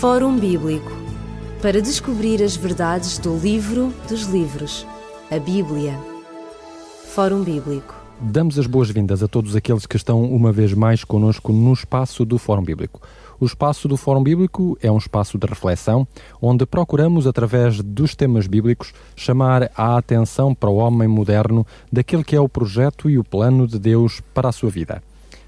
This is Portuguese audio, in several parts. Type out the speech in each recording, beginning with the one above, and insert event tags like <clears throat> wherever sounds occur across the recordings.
Fórum Bíblico para descobrir as verdades do livro dos livros, a Bíblia. Fórum Bíblico. Damos as boas-vindas a todos aqueles que estão uma vez mais conosco no espaço do Fórum Bíblico. O espaço do Fórum Bíblico é um espaço de reflexão onde procuramos, através dos temas bíblicos, chamar a atenção para o homem moderno daquele que é o projeto e o plano de Deus para a sua vida.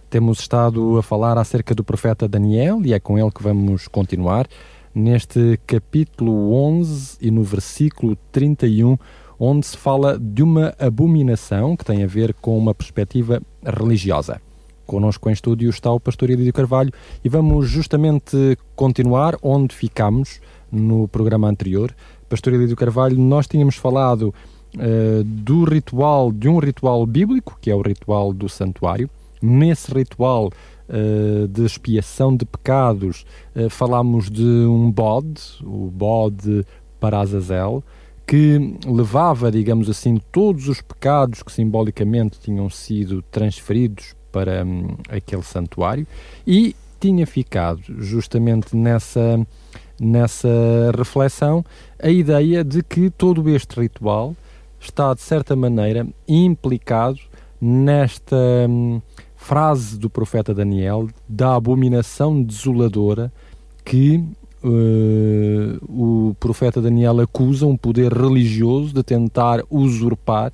Temos estado a falar acerca do profeta Daniel e é com ele que vamos continuar neste capítulo 11 e no versículo 31, onde se fala de uma abominação que tem a ver com uma perspectiva religiosa. Conosco em estúdio está o pastor Elídio Carvalho e vamos justamente continuar onde ficamos no programa anterior. Pastor Elídio Carvalho, nós tínhamos falado uh, do ritual, de um ritual bíblico, que é o ritual do santuário. Nesse ritual uh, de expiação de pecados, uh, falámos de um bode, o bode para Azazel, que levava, digamos assim, todos os pecados que simbolicamente tinham sido transferidos para hum, aquele santuário e tinha ficado justamente nessa, nessa reflexão a ideia de que todo este ritual está, de certa maneira, implicado nesta hum, frase do profeta Daniel da abominação desoladora que uh, o profeta Daniel acusa um poder religioso de tentar usurpar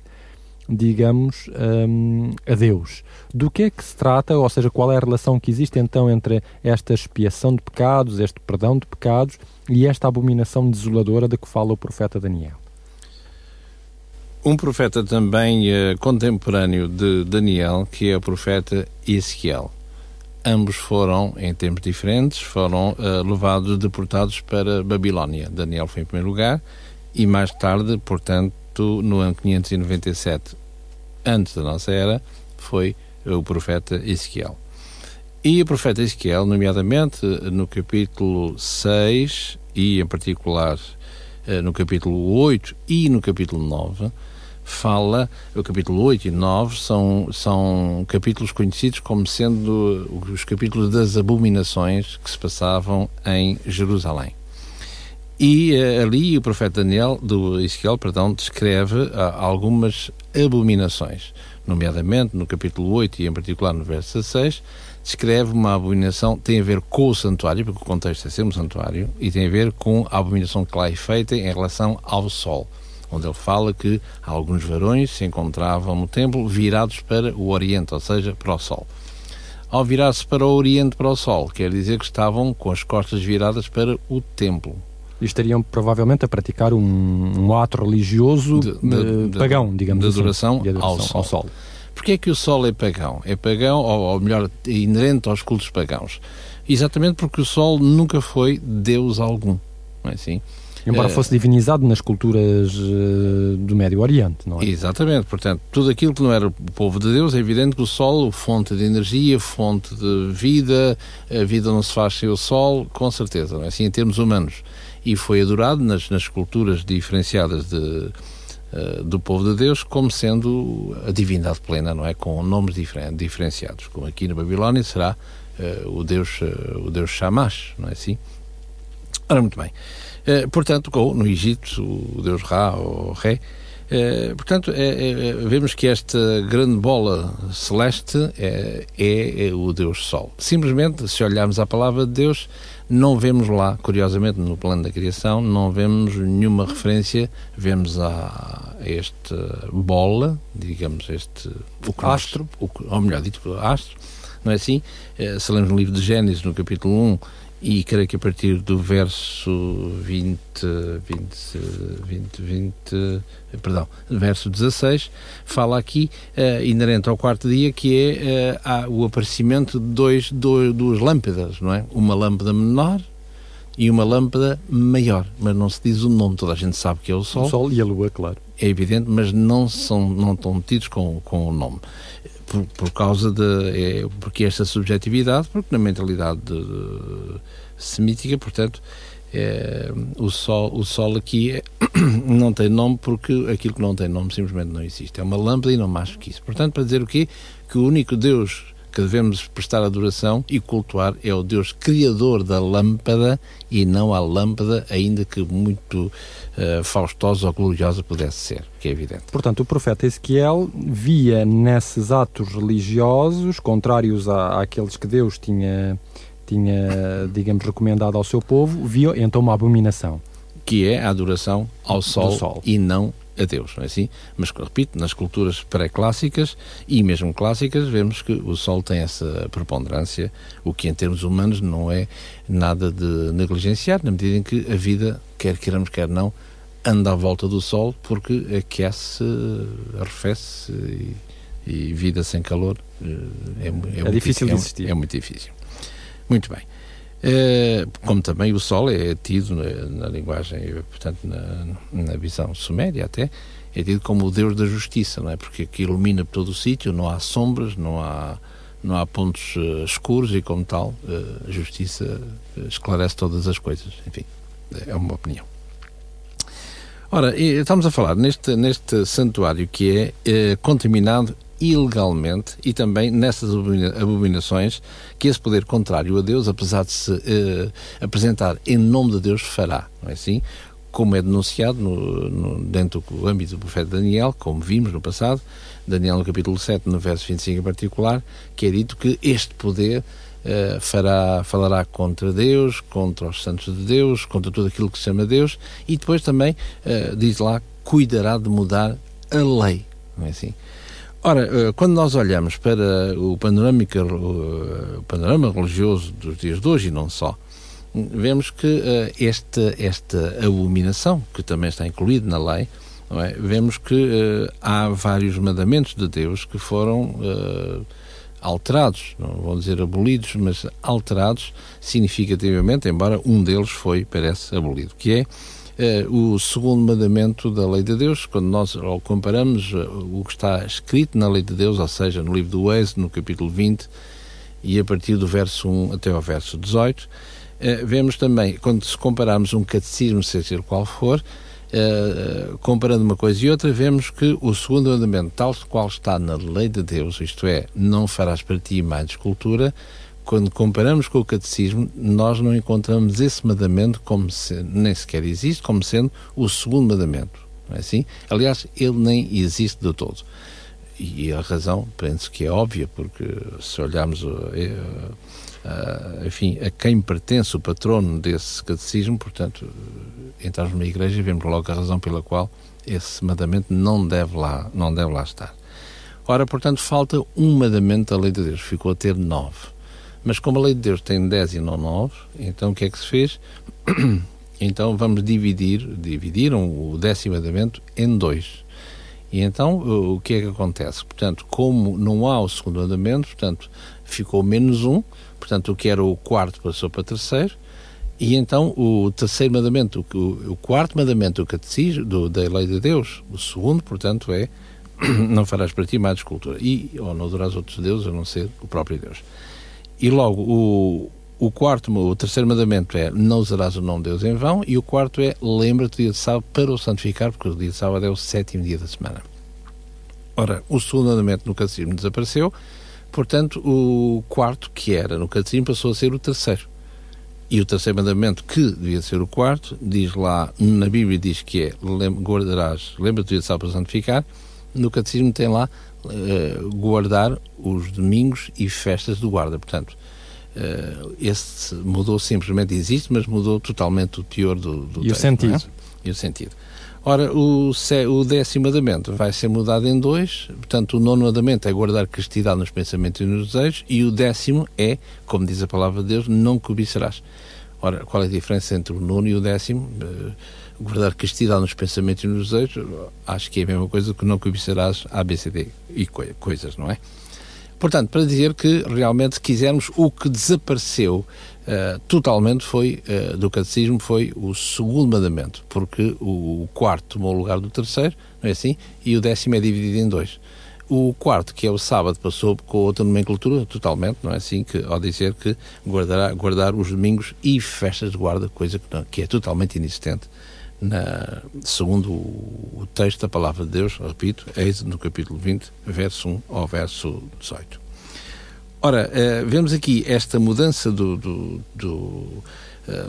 digamos, um, a Deus. Do que é que se trata, ou seja, qual é a relação que existe então entre esta expiação de pecados, este perdão de pecados e esta abominação desoladora de que fala o profeta Daniel? Um profeta também uh, contemporâneo de Daniel, que é o profeta Ezequiel. Ambos foram, em tempos diferentes, foram uh, levados, deportados para Babilónia. Daniel foi em primeiro lugar e mais tarde, portanto, no ano 597 antes da nossa era, foi o profeta Ezequiel. E o profeta Ezequiel, nomeadamente no capítulo 6 e em particular eh, no capítulo 8 e no capítulo 9, fala, o capítulo 8 e 9 são, são capítulos conhecidos como sendo os capítulos das abominações que se passavam em Jerusalém. E uh, ali o profeta Daniel, do Ezequiel, perdão, descreve uh, algumas abominações, nomeadamente no capítulo 8 e em particular no verso 16, descreve uma abominação, tem a ver com o santuário, porque o contexto é ser um santuário, e tem a ver com a abominação que lá é feita em relação ao sol, onde ele fala que alguns varões se encontravam no templo virados para o oriente, ou seja, para o sol. Ao virar-se para o oriente, para o sol, quer dizer que estavam com as costas viradas para o templo, e estariam provavelmente a praticar um, um ato religioso de, de, de, pagão, digamos de assim. Adoração de adoração ao sol. Ao sol. Porquê é que o sol é pagão? É pagão, ou, ou melhor, inerente aos cultos pagãos. Exatamente porque o sol nunca foi Deus algum, não é assim? Embora é, fosse divinizado nas culturas uh, do Médio Oriente, não é? Exatamente, portanto, tudo aquilo que não era o povo de Deus, é evidente que o Sol, fonte de energia, fonte de vida, a vida não se faz sem o Sol, com certeza, não é assim, em termos humanos e foi adorado nas, nas culturas diferenciadas de, uh, do povo de Deus como sendo a divindade plena, não é? Com nomes diferen diferenciados. Como aqui na Babilónia será uh, o Deus uh, o Deus Shamash, não é assim? Ora, muito bem. Portanto, ou no Egito, o Deus Ra ou Ré, eh, portanto, é, é, vemos que esta grande bola celeste é, é, o Deus Sol. Simplesmente, se olharmos a palavra de Deus, não vemos lá, curiosamente, no plano da criação, não vemos nenhuma referência, vemos a, a esta bola, digamos, este o astro, o, ou melhor dito, astro, não é assim? Eh, se lemos no livro de Gênesis, no capítulo 1, e creio que a partir do verso 20, 20, 20, 20 perdão, verso 16, fala aqui, uh, inerente ao quarto dia, que é uh, o aparecimento de dois, dois, duas lâmpadas, não é? Uma lâmpada menor e uma lâmpada maior, mas não se diz o nome, toda a gente sabe que é o Sol. O Sol e a Lua, claro. É evidente, mas não, são, não estão tidos com, com o nome por, por causa de. É, porque esta subjetividade, porque na mentalidade de, de, semítica, portanto, é, o, sol, o sol aqui é, <coughs> não tem nome porque aquilo que não tem nome simplesmente não existe. É uma lâmpada e não mais que isso. Portanto, para dizer o quê? Que o único Deus que devemos prestar adoração e cultuar é o Deus criador da lâmpada e não a lâmpada, ainda que muito uh, faustosa ou gloriosa pudesse ser, que é evidente. Portanto, o profeta Ezequiel via nesses atos religiosos, contrários à, àqueles que Deus tinha, tinha, digamos, recomendado ao seu povo, via então uma abominação. Que é a adoração ao sol, sol. e não a Deus, não é assim? Mas, repito, nas culturas pré-clássicas e mesmo clássicas, vemos que o Sol tem essa preponderância, o que em termos humanos não é nada de negligenciar, na medida em que a vida, quer queiramos, quer não, anda à volta do Sol porque aquece, arrefece e, e vida sem calor eh, é, é, é difícil de existir. É, é muito difícil. Muito bem. Eh, como também o Sol é tido na, na linguagem, portanto, na, na, visão suméria até, é tido como o Deus da justiça, não é? Porque que ilumina todo o sítio, não há sombras, não há, não há pontos uh, escuros e, como tal, uh, a justiça esclarece todas as coisas. Enfim, é uma opinião. Ora, estamos a falar neste, neste santuário que é contaminado ilegalmente e também nessas abominações que esse poder contrário a Deus, apesar de se eh, apresentar em nome de Deus, fará, não é assim? Como é denunciado no, no, dentro do âmbito do profeta Daniel, como vimos no passado, Daniel no capítulo 7, no verso 25 em particular, que é dito que este poder Uh, fará, falará contra Deus, contra os santos de Deus, contra tudo aquilo que se chama Deus, e depois também, uh, diz lá, cuidará de mudar a lei. Não é assim? Ora, eh, quando nós olhamos para o, panorâmica, o panorama religioso dos dias de hoje e não só, vemos que uh, esta, esta abominação, que também está incluída na lei, é? vemos que há vários mandamentos de Deus que foram alterados, não vou dizer abolidos, mas alterados significativamente, embora um deles foi, parece, abolido, que é eh, o segundo mandamento da lei de Deus, quando nós comparamos eh, o que está escrito na lei de Deus, ou seja, no livro do Êxodo, no capítulo 20, e a partir do verso 1 até ao verso 18, eh, vemos também, quando se compararmos um catecismo, seja qual for, comparando uma coisa e outra, vemos que o segundo mandamento, tal qual está na lei de Deus, isto é, não farás para ti mais escultura, quando comparamos com o catecismo, nós não encontramos esse mandamento como se, nem sequer existe como sendo o segundo mandamento. Não é assim? Aliás, ele nem existe de todo. E a razão, penso que é óbvia, porque se olharmos, eh, eh, enfim, a quem pertence o patrono desse catecismo, portanto, entrarmos numa igreja e vemos logo a razão pela qual esse mandamento não deve lá, não deve lá estar. Ora, portanto, falta um mandamento da lei de Deus, ficou a ter nove. Mas como a lei de Deus tem 10 e não 9, então o que é que se fez? <clears throat> então vamos dividir, dividiram o décimo mandamento em dois. E então o que é que acontece? Portanto, como não há o segundo mandamento, portanto, ficou menos um, portanto, o que era o quarto passou para o terceiro, e então o terceiro mandamento, o, o quarto mandamento do catecismo, da lei de Deus, o segundo, portanto, é <clears throat> não farás para ti mais escultura. E, ou não adorarás outros deuses, a não ser o próprio Deus. E logo, o, o quarto, o terceiro mandamento é não usarás o nome de Deus em vão, e o quarto é lembra-te do dia de sábado para o santificar, porque o dia de sábado é o sétimo dia da semana. Ora, o segundo mandamento no catecismo desapareceu, portanto, o quarto, que era no catecismo, passou a ser o terceiro. E o terceiro mandamento, que devia ser o quarto, diz lá, na Bíblia diz que é guardarás, lembra-te do dia de sábado para santificar, no catecismo tem lá uh, guardar os domingos e festas do guarda. Portanto, uh, esse mudou simplesmente, existe, mas mudou totalmente o teor do, do e texto. O sentido. É? E o sentido. Ora, o, o décimo mandamento vai ser mudado em dois, portanto, o nono mandamento é guardar castidade nos pensamentos e nos desejos, e o décimo é, como diz a palavra de Deus, não cobiçarás. Ora, qual é a diferença entre o nono e o décimo? Uh, guardar castidade nos pensamentos e nos desejos, acho que é a mesma coisa que não cobiçarás ABCD e coisas, não é? Portanto, para dizer que realmente, se quisermos, o que desapareceu uh, totalmente foi, uh, do catecismo foi o segundo mandamento, porque o quarto tomou o lugar do terceiro, não é assim? E o décimo é dividido em dois. O quarto, que é o sábado, passou com outra nomenclatura totalmente, não é assim? Que, ao dizer que guardará, guardar os domingos e festas de guarda, coisa que, não, que é totalmente inexistente na, segundo o, texto da palavra de Deus, repito, eis no capítulo 20, verso 1 ao verso 18. Ora, uh, vemos aqui esta mudança do, do, do uh,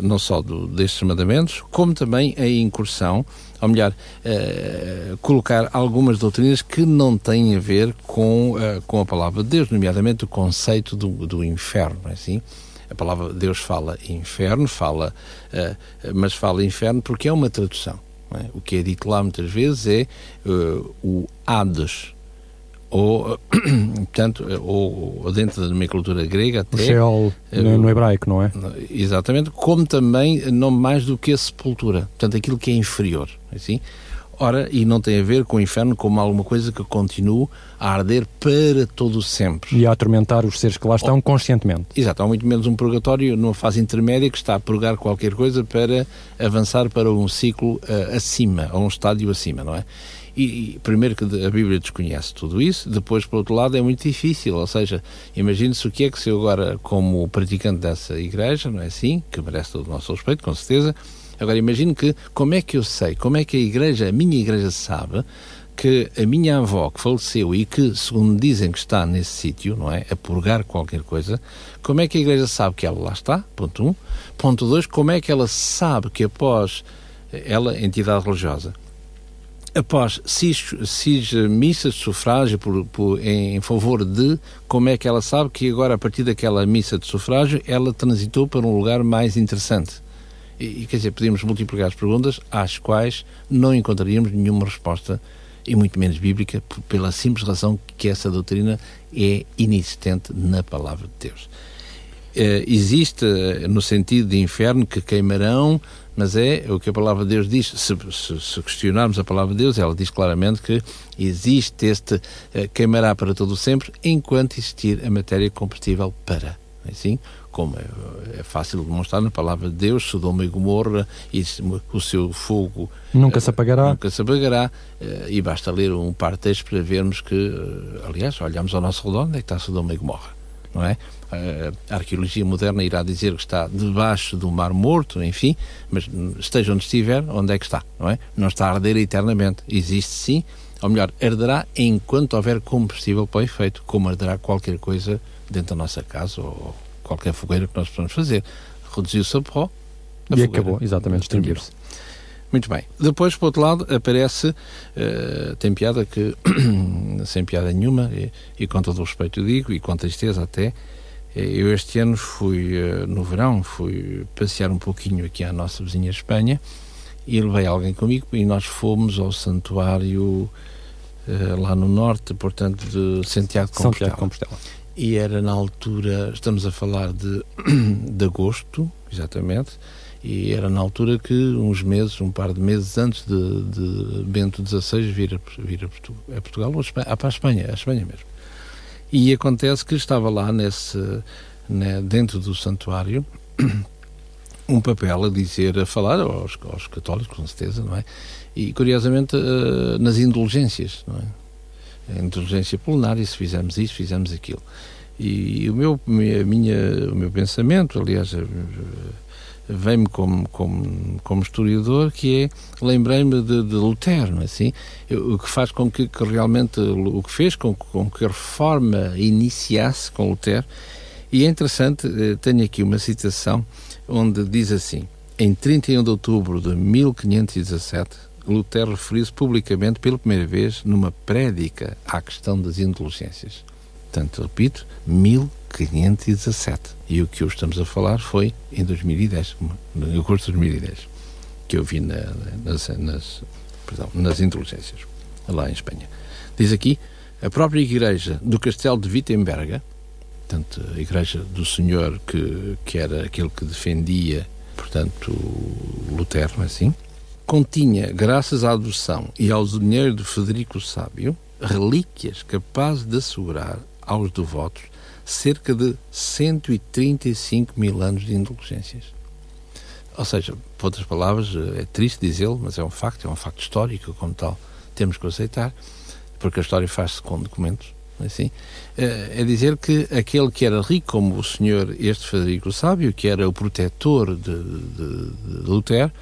não só do, destes mandamentos, como também a incursão, ou melhor, uh, colocar algumas doutrinas que não têm a ver com, com a palavra de Deus, nomeadamente o conceito do, do inferno, é assim? A palavra de Deus fala inferno, fala, mas fala inferno porque é uma tradução. É? O que é dito lá muitas vezes é o Hades, ou, <coughs> portanto, ou, dentro da nomenclatura grega até... O Sheol no, no, hebraico, não é? Exatamente, como também não mais do que a sepultura, portanto, aquilo que é inferior, assim. Ora, e não tem a ver com o inferno como alguma coisa que continue a arder para todo sempre. E a atormentar os seres que lá estão oh, conscientemente. Exato, há muito menos um purgatório numa fase intermédia que está a purgar qualquer coisa para avançar para um ciclo uh, acima, a um estádio acima, não é? E, primeiro que a Bíblia desconhece tudo isso, depois, por outro lado, é muito difícil. Ou seja, imagine-se o que é que se eu agora, como praticante dessa igreja, não é assim? Que merece todo o nosso respeito, com certeza. Agora, imagine que, como é que eu sei, como é que a igreja, a minha igreja sabe que a minha avó que faleceu e que, segundo dizem que está nesse sítio, não é? A purgar qualquer coisa, como é que a igreja sabe que ela lá está? Ponto um. Ponto dois, como é que ela sabe que após ela, entidade religiosa, após seis, seis missas de sufrágio por, por, em, em, favor de, como é que ela sabe que agora, a partir daquela missa de sufrágio, ela transitou para um lugar mais interessante? E, e quer dizer, podíamos multiplicar as perguntas às quais não encontraríamos nenhuma resposta, e muito menos bíblica, pela simples razão que essa doutrina é inexistente na palavra de Deus. Uh, existe, uh, no sentido de inferno, que queimarão mas é o que a palavra de Deus diz. Se, se, se, questionarmos a palavra de Deus, ela diz claramente que existe este uh, queimará para todo sempre enquanto existir a matéria combustível para. É assim, como é, é, fácil demonstrar na palavra de Deus, Sodoma e Gomorra, e o seu fogo nunca se apagará. Nunca se apagará. Uh, e basta ler um par de textos para vermos que, aliás, olhamos ao nosso redor, onde é que está Sodoma e Gomorra? Não é? a arqueologia moderna irá dizer que está debaixo do Mar Morto, enfim, mas esteja onde estiver, onde é que está, não é? Não está a arder eternamente. Existe sim, ou melhor, arderá enquanto houver combustível para o efeito, como arderá qualquer coisa dentro da nossa casa ou qualquer fogueira que nós possamos fazer. Reduziu-se a pó. E acabou, exatamente, extinguir-se. Muito bem. Depois, por outro lado, aparece, uh, tem piada que, <clears throat> sem piada nenhuma, e, e com todo o respeito digo, e com tristeza até, eu este ano fui, eh, no verão, fui passear um pouquinho aqui à nossa vizinha Espanha e levei alguém comigo e nós fomos ao santuário eh, lá no norte, portanto, de Santiago de Compostela. Santiago de Compostela. E era na altura, estamos a falar de, <clears throat> de agosto, exatamente, e era na altura que, uns meses, um par de meses antes de, de Bento XVI vir a, vir a Portugal, ou a Espanha, ah, para a Espanha, a Espanha mesmo. E acontece que estava lá nesse, né, dentro do santuário <clears throat> um papel a dizer, a falar aos, aos católicos, com certeza, não é? E curiosamente uh, nas indulgências, não é? A indulgência plenária, se fizermos isso, fizemos aquilo. E o meu, minha, minha, o meu pensamento, aliás, vem-me como, como, como historiador, que é, lembrei-me de, de, Lutero, é assim, o que faz com que, que, realmente, o que fez com, com que a reforma iniciasse com Lutero, e é interessante, eh, tenho aqui uma citação onde diz assim, em 31 de outubro de 1517, Lutero referiu-se publicamente pela primeira vez numa prédica à questão das indulgências. Portanto, repito, 1517. E o que hoje estamos a falar foi em 2010, no curso de 2010, que eu vi na, nas, nas, perdão, nas inteligências, lá em Espanha. Diz aqui, a própria igreja do castelo de Wittenberga, portanto, a igreja do senhor que, que era aquele que defendia, portanto, Lutero, é assim, continha, graças à adoção e ao dinheiro de Federico Sábio, relíquias capazes de assegurar aos devotos cerca de 135 mil anos de indulgências. Ou seja, por outras palavras, é triste dizê-lo, mas é um facto, é um facto histórico, como tal, temos que aceitar, porque a história faz-se com documentos, é assim, é, é dizer que aquele que era rico, como o senhor, este Federico Sábio, que era o protetor de, de, de Lutero,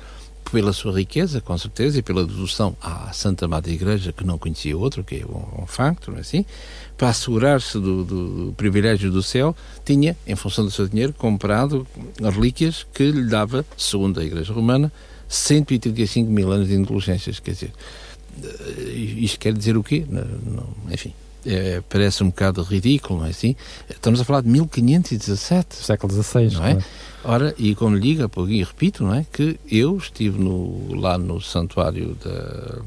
pela sua riqueza, com certeza, e pela devoção à Santa Madre Igreja, que não conhecia outro, que é um, um facto, não é assim? Para assegurar-se do, do, privilégio do céu, tinha, em função do seu dinheiro, comprado relíquias que lhe dava, segundo a Igreja Romana, 135 mil anos de indulgências. Quer dizer, eh, isto quer dizer o quê? Não, não, enfim, é, parece um bocado ridículo, não é assim? Estamos a falar de 1517. Século XVI, não é? Ora, e como lhe digo, e repito, não é? Que eu estive no, lá no santuário da.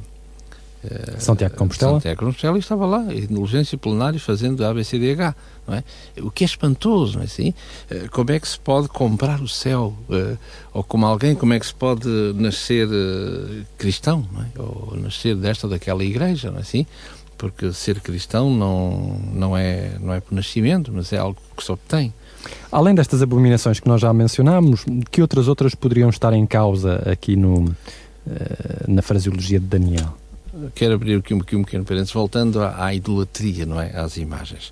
Uh, Santiago Compostela? Santiago Compostela e estava lá, em indulgência plenária, fazendo a ABCDH, não é? O que é espantoso, não é assim? Uh, como é que se pode comprar o céu? Uh, ou como alguém, como é que se pode nascer cristão, não é? Ou nascer desta ou daquela igreja, não é assim? Porque ser cristão não, não, é, não é por nascimento, mas é algo que se obtém. Além destas abominações que nós já mencionámos, que outras outras poderiam estar em causa aqui no, eh, na fraseologia de Daniel? Quero abrir aqui um, aqui um pequeno parênteses, voltando à, à, idolatria, não é? Às imagens.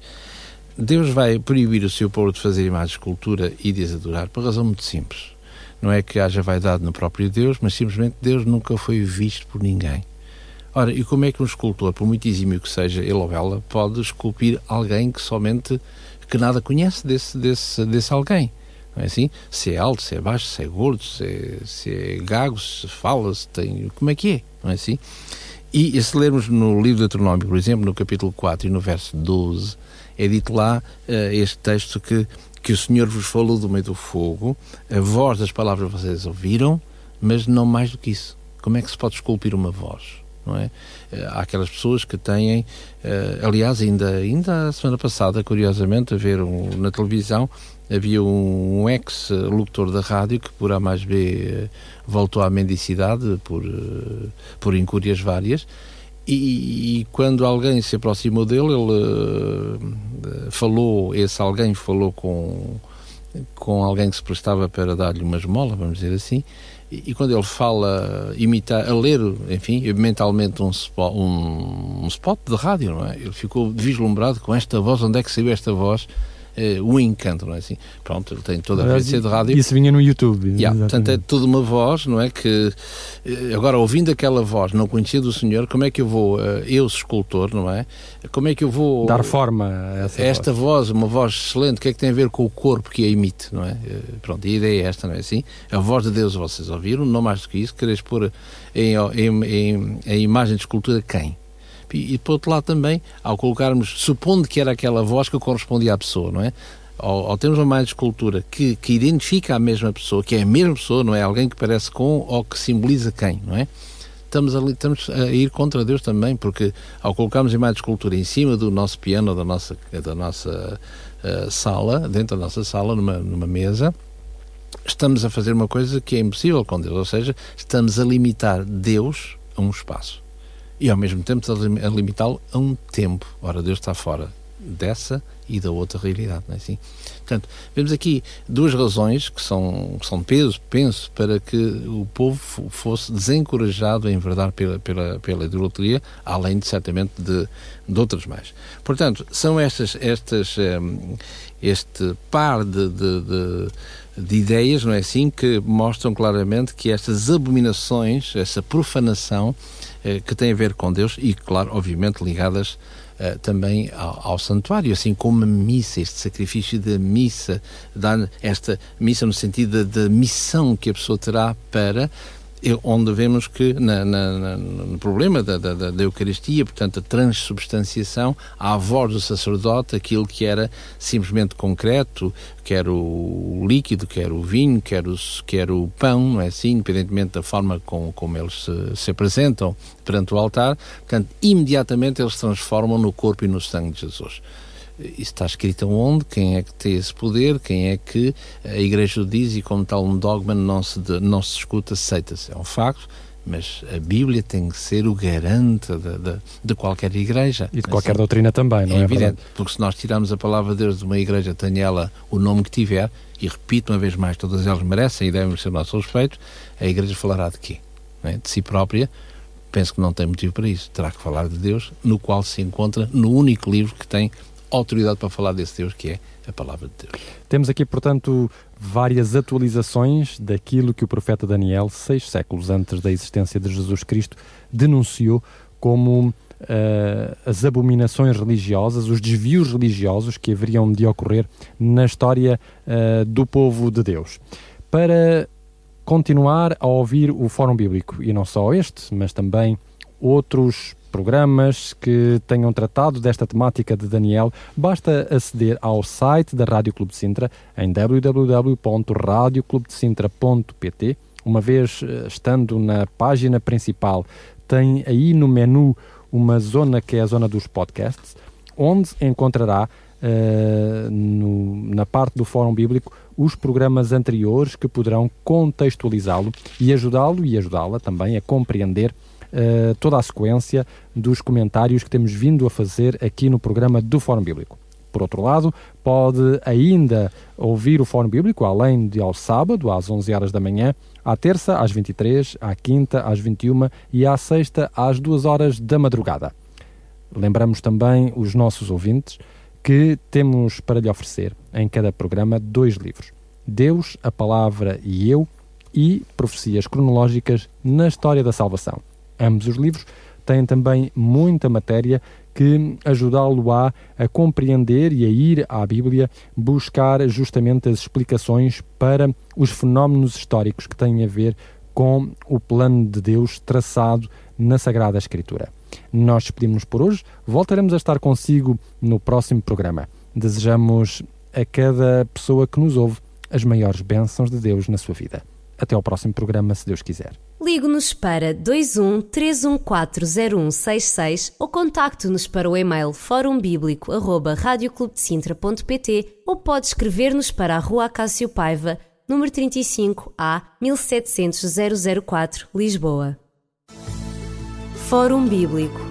Deus vai proibir o seu povo de fazer imagens de escultura e de as adorar por razão muito simples. Não é que haja vaidade no próprio Deus, mas simplesmente Deus nunca foi visto por ninguém. Ora, e como é que um escultor, por muito exímio que seja ele ou ela, pode esculpir alguém que somente que nada conhece desse, desse, desse alguém. Não é assim? Se é alto, se é baixo, se é gordo, se é, se é gago, se fala, se tem. Como é que é? Não é assim? E, e se lermos no livro de Deuteronômio, por exemplo, no capítulo 4 e no verso 12, é dito lá uh, este texto que, que o Senhor vos falou do meio do fogo, a voz das palavras vocês ouviram, mas não mais do que isso. Como é que se pode esculpir uma voz? Não é? Eh, há aquelas pessoas que têm, uh, aliás, ainda, ainda a semana passada, curiosamente, a ver um, na televisão, havia um, um ex-locutor da rádio que por A mais B uh, voltou à mendicidade por, por incúrias várias e, e, quando alguém se aproximou dele, ele falou, esse alguém falou com, com alguém que se prestava para dar-lhe uma esmola, vamos dizer assim, e, quando ele fala, imita, a ler, enfim, mentalmente um spot, um, um spot de rádio, não é? Ele ficou vislumbrado com esta voz, onde é que saiu esta voz? Uh, o encanto, não é assim? Pronto, ele tem toda a frequência de rádio. Isso vinha no YouTube. Yeah, portanto, é toda uma voz, não é? Que uh, agora, ouvindo aquela voz, não conhecia do Senhor, como é que eu vou, uh, eu, escultor, não é? Como é que eu vou. Dar forma a essa esta voz. voz. uma voz excelente, o que é que tem a ver com o corpo que a emite, não é? pronto, a ideia é esta, não é assim? A voz de Deus vocês ouviram, não mais do que isso, quereis pôr em, em, em, em imagem de escultura quem? E, e por outro lado também, ao colocarmos, supondo que era aquela voz que correspondia à pessoa, não é? Ao, ao termos uma mais de escultura que, que identifica a mesma pessoa, que é a mesma pessoa, não é? Alguém que parece com ou que simboliza quem, não é? Estamos, ali, estamos a ir contra Deus também, porque ao colocarmos a imagem de escultura em cima do nosso piano, da nossa, da nossa uh, sala, dentro da nossa sala, numa, numa mesa, estamos a fazer uma coisa que é impossível com Deus, ou seja, estamos a limitar Deus a um espaço e ao mesmo tempo a limitá-lo a um tempo. Ora, Deus está fora dessa e da outra realidade, não é assim? Portanto, vemos aqui duas razões que são, que são peso, penso, para que o povo fosse desencorajado a enverdar pela, pela, pela idolatria, além de, certamente, de, de outras mais. Portanto, são estas, estas, um, este par de, de, de de ideias, não é assim, que mostram claramente que estas abominações, essa profanação, que tem a ver com Deus e, claro, obviamente ligadas Uh, também ao, ao, santuário, assim como a missa, este sacrifício da missa, esta missa no sentido da missão que a pessoa terá para onde vemos que na, na, no problema da, da, da, Eucaristia, portanto, a transubstanciação, à voz do sacerdote, aquilo que era simplesmente concreto, quer o líquido, quer o vinho, quer o, quer o pão, não é assim, independentemente da forma com, como eles se, se apresentam perante o altar, portanto, imediatamente eles se transformam no corpo e no sangue de Jesus. Isso está escrito onde, quem é que tem esse poder, quem é que a Igreja diz e como tal um dogma não se, de, não se escuta, aceita-se. É um facto, mas a Bíblia tem que ser o garante de, de, de qualquer igreja. E de qualquer assim, doutrina também, não é? É evidente, verdade? porque se nós tirarmos a palavra de Deus de uma igreja, tenha ela o nome que tiver, e repito uma vez mais, todas elas merecem e devem ser nosso respeito, a igreja falará de quê? É? De si própria. Penso que não tem motivo para isso. Terá que falar de Deus, no qual se encontra no único livro que tem autoridade para falar desse Deus que é a palavra de Deus. Temos aqui, portanto, várias atualizações daquilo que o profeta Daniel, seis séculos antes da existência de Jesus Cristo, denunciou como uh, as abominações religiosas, os desvios religiosos que haveriam de ocorrer na história uh, do povo de Deus. Para continuar a ouvir o Fórum Bíblico, e não só este, mas também outros programas que tenham tratado desta temática de Daniel, basta aceder ao site da Rádio Clube de Sintra em www.radioclubdesintra.pt. Uma vez eh, estando na página principal, tem aí no menu uma zona que é a zona dos podcasts, onde encontrará uh, no, na parte do Fórum Bíblico os programas anteriores que poderão contextualizá-lo e ajudá-lo e ajudá-la também a compreender uh, toda a sequência dos comentários que temos vindo a fazer aqui no programa do Fórum Bíblico. Por outro lado, pode ainda ouvir o Fórum Bíblico, além de ao sábado, às 11 horas da manhã, à terça, às 23, à quinta, às 21 e à sexta, às 2 horas da madrugada. Lembramos também os nossos ouvintes que temos para lhe oferecer em cada programa dois livros: Deus, a Palavra e Eu e Profecias Cronológicas na História da Salvação. Ambos os livros têm também muita matéria que ajudá-lo-á a compreender e a ir à Bíblia buscar justamente as explicações para os fenómenos históricos que têm a ver com o plano de Deus traçado na Sagrada Escritura. Nós despedimos-nos por hoje, voltaremos a estar consigo no próximo programa. Desejamos a cada pessoa que nos ouve as maiores bênçãos de Deus na sua vida. Até ao próximo programa, se Deus quiser. Ligue-nos para 21 3140166 ou contacte-nos para o e-mail forumbíblico.radioclubdecintra.pt ou pode escrever-nos para a Rua Acácio Paiva, número 35 A 1700 004, Lisboa. Fórum Bíblico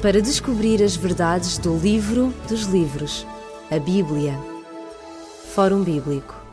para descobrir as verdades do livro dos livros, a Bíblia. Fórum Bíblico